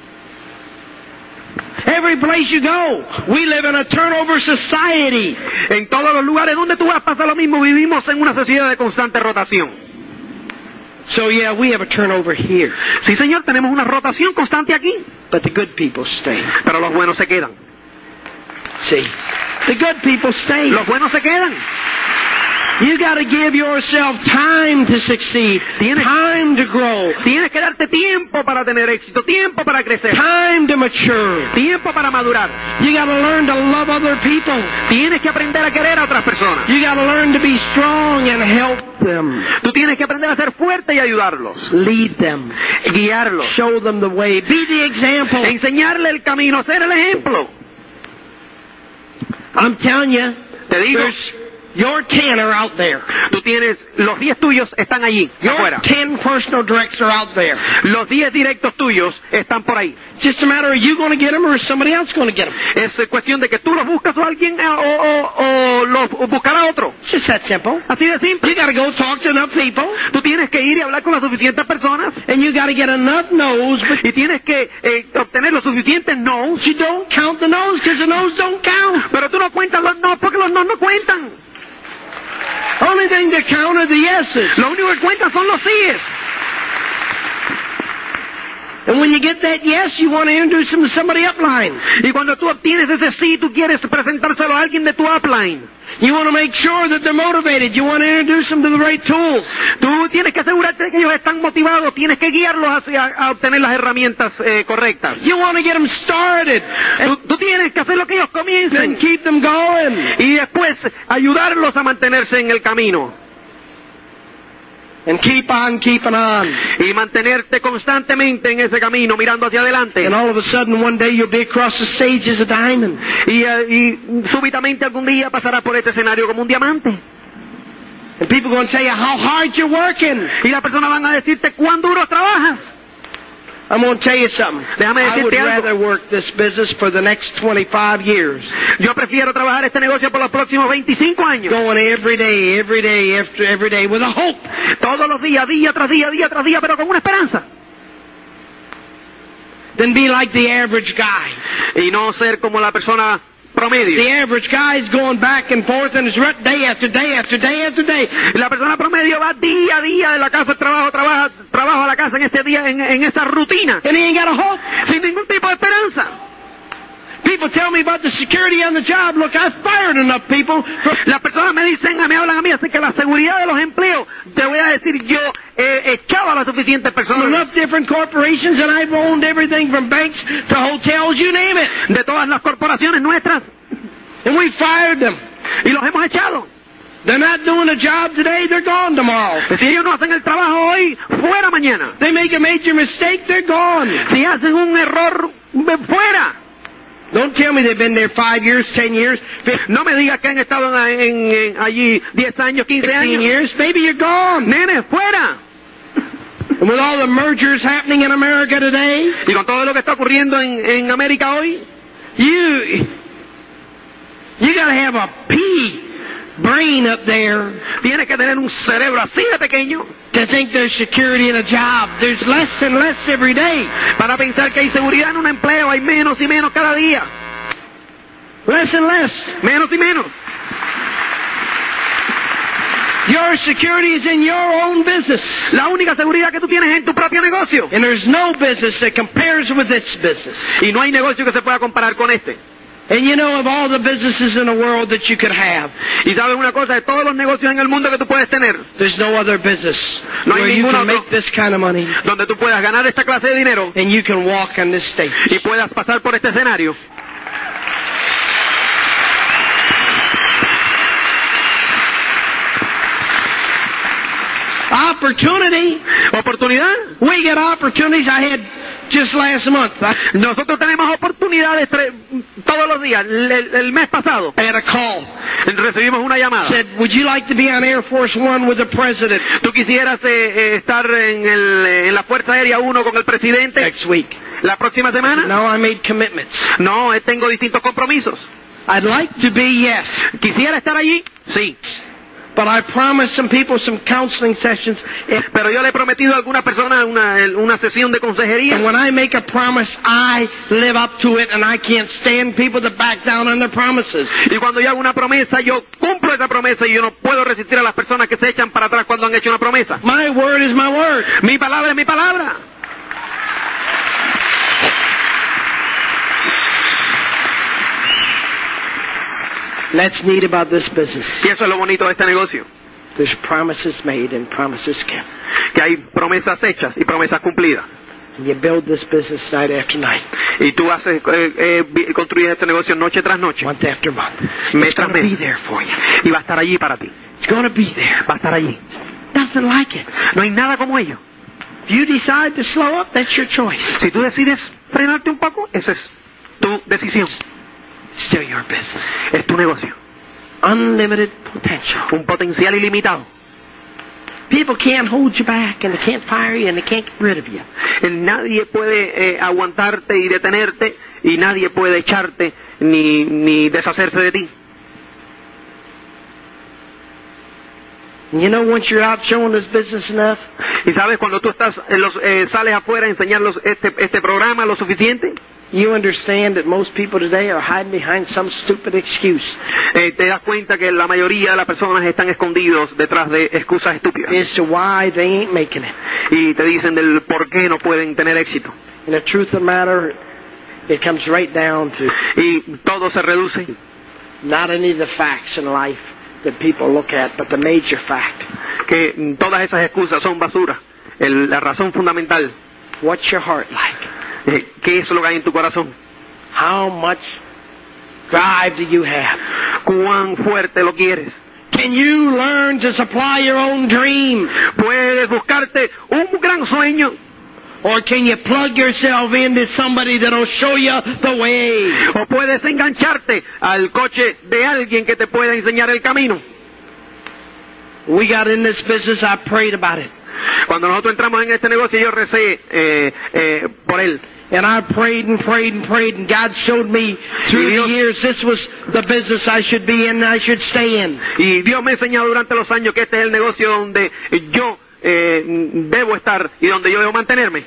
Every place you go, we live in a turnover society. En todos los lugares donde tú vas pasa lo mismo. Vivimos en una sociedad de constante rotación. So yeah, we have a turnover here. Sí, señor, tenemos una rotación constante aquí. But the good people stay. Pero los buenos se quedan. See? The good people stay. Los buenos se quedan. You gotta give yourself time to succeed. Tienes- Time to grow. Tienes que darte tiempo para tener éxito, tiempo para crecer, Time to mature. tiempo para madurar. You gotta learn to love other people. Tienes que aprender a querer a otras personas. You gotta learn to be strong and help them. Tú tienes que aprender a ser fuerte y ayudarlos, Lead them. guiarlos, Show them the way. Be the example. enseñarle el camino, ser el ejemplo. I'm telling you, Te digo, your ten are out there. tú tienes, los 10 tuyos están allí, Your afuera. ten personal directs are out there. Los 10 directos tuyos están por ahí. Just a matter of you going to get them or is somebody else going to get them. Es cuestión de que tú los buscas o alguien eh, o, o, o los buscará otro. Just that simple. Así de simple. You got to go talk to enough people, Tú tienes que ir y hablar con las suficientes personas and you got to get enough no's, y tienes que eh, obtener los suficientes no. you don't count the no's because the no's don't count. Pero tú no cuentas los no porque los no no cuentan. Only thing that count are the yeses. Lo único que cuentan son los síes. And when you get that yes, you want to introduce them to somebody upline. Y cuando tú obtienes ese sí, tú quieres presentárselo a alguien de tu upline. You want to make sure that they're motivated. You want to introduce them to the right tools. Tú tienes que asegurarte de que ellos están motivados, tienes que guiarlos hacia a obtener las herramientas eh, correctas. You want to get them started Tú, tú tienes que hacer lo que ellos comiencen keep them going. y después ayudarlos a mantenerse en el camino And keep on keeping on. y mantenerte constantemente en ese camino mirando hacia adelante. And all of a sudden, one day you'll be across the stage as a diamond. Y, eh, y súbitamente algún día pasarás por este escenario como un diamante. And people going to tell you how hard you're working. Y las personas van a decirte cuán duro trabajas. I'm going to tell you something. Déjame I would algo. rather work this business for the next 25 years. Yo prefiero trabajar este negocio por los próximos 25 años. Going every day, every day, after every day with a hope. Todos los días, día tras día, día tras día, pero con una esperanza. Than be like the average guy. Y no ser como la persona promedio. The average guy is going back and forth and is rut day after day after day after day. La persona promedio va día a día de la casa al trabajo, trabaja, trabajo a la casa en ese día, en, en esa rutina, sin ningún tipo de esperanza. People tell me about the security on the job. Look, I've fired enough people. Las personas me dicen, me hablan a mí acerca de la seguridad de los empleos. Te voy a decir, yo he echado a las suficientes personas enough different corporations and I've owned everything from banks to hotels, you name it. de todas las corporaciones nuestras And we fired them. y los hemos echado. They're not doing a job today, they're gone tomorrow. Si ellos no hacen el trabajo hoy, fuera mañana. They make a major mistake, they're gone. Si hacen un error, fuera. Don't tell me they've been there five years, ten years, No me digas que han estado en, en- en allí 10 años, 15 fifteen años. years. Maybe you're gone. Nene, fuera. And with all the mergers happening in America today, Y con todo lo que está ocurriendo en, en América hoy, you, you gotta have a pea brain up there tienes que tener un cerebro así de pequeño to think there's security in a job. There's less and less every day. para pensar que hay seguridad en un empleo, hay menos y menos cada día. Less and less. Menos y menos. Your security is in your own business. La única seguridad que tú tienes es en tu propio negocio. And there's no business that compares with this business. Y no hay negocio que se pueda comparar con este. And you know of all the businesses in the world that you could have, Y sabes una cosa, de todos los negocios en el mundo que tú puedes tener, there's no other business No where you can otro. make this kind of money donde tú puedas ganar esta clase de dinero and you can walk on this stage. y puedas pasar por este escenario. Opportunity. Oportunidad. We get opportunities. I had just last month, I, Nosotros tenemos oportunidades tre- todos los días. El, el- mes pasado a call. recibimos una llamada. Said, would you like to be on Air Force One with the president ¿Tú quisieras eh, eh, estar en, el, en la Fuerza Aérea 1 con el presidente next week? la próxima semana? No, I made commitments. No, eh, tengo distintos compromisos. I'd like to be, yes. ¿Quisiera estar allí? Sí. But I promised some people some counseling sessions. And Pero yo le he prometido a alguna persona una, una sesión de consejería. when I make a promise, I live up to it, and I can't stand people that back down on their promises. Y cuando yo hago una promesa, yo cumplo esa promesa y yo no puedo resistir a las personas que se echan para atrás cuando han hecho una promesa. My word is my word. Mi palabra es mi palabra. That's neat about this business. Y eso es lo bonito de este negocio. There's promises made and promises kept. Que hay promesas hechas y promesas cumplidas. And you build this business night after night, Y tú haces, eh, eh, construyes este negocio noche tras noche. month after month. Mes tras mes. be there for you. Y va a estar allí para ti. It's to be there. Va a estar allí. Nothing like it. No hay nada como ello. If you decide to slow up, that's your choice. Si tú decides frenarte un poco, esa es tu decisión. Still your business. Es tu negocio. Unlimited potential. Un potencial ilimitado. People can't hold you back, and they can't fire you, and they can't get rid of you. Eh, Nadie puede eh, aguantarte y detenerte y nadie puede echarte ni, ni deshacerse de ti. You know, once you're out showing this business enough, Y sabes, cuando tú estás en los, eh, sales afuera a enseñarlos este, este programa lo suficiente, you understand that most people today are hiding behind some stupid excuse eh, te das cuenta que la mayoría de las personas están escondidos detrás de excusas estúpidas. as to why they ain't making it. Y te dicen del por qué no pueden tener éxito. And the truth of the matter, it comes right down to Y todo se reduce not any of the facts in life that people look at, but the major fact. que todas esas excusas son basura. El- la razón fundamental, What's your heart like? Eh, ¿qué es lo que hay en tu corazón? How much drive do you have? ¿Cuán fuerte lo quieres? Can you learn to supply your own dream? Puedes buscarte un gran sueño Or can you plug yourself into somebody that'll show you the way? o puedes engancharte al coche de alguien que te pueda enseñar el camino. We got in this business, I prayed about it. Cuando nosotros entramos en este negocio yo recé eh, eh, por él. And I prayed and prayed and prayed, and God showed me through the years this was the business I should be in and I should stay in. Y Dios me ha enseñado durante los años que este es el negocio donde yo eh, debo estar y donde yo debo mantenerme.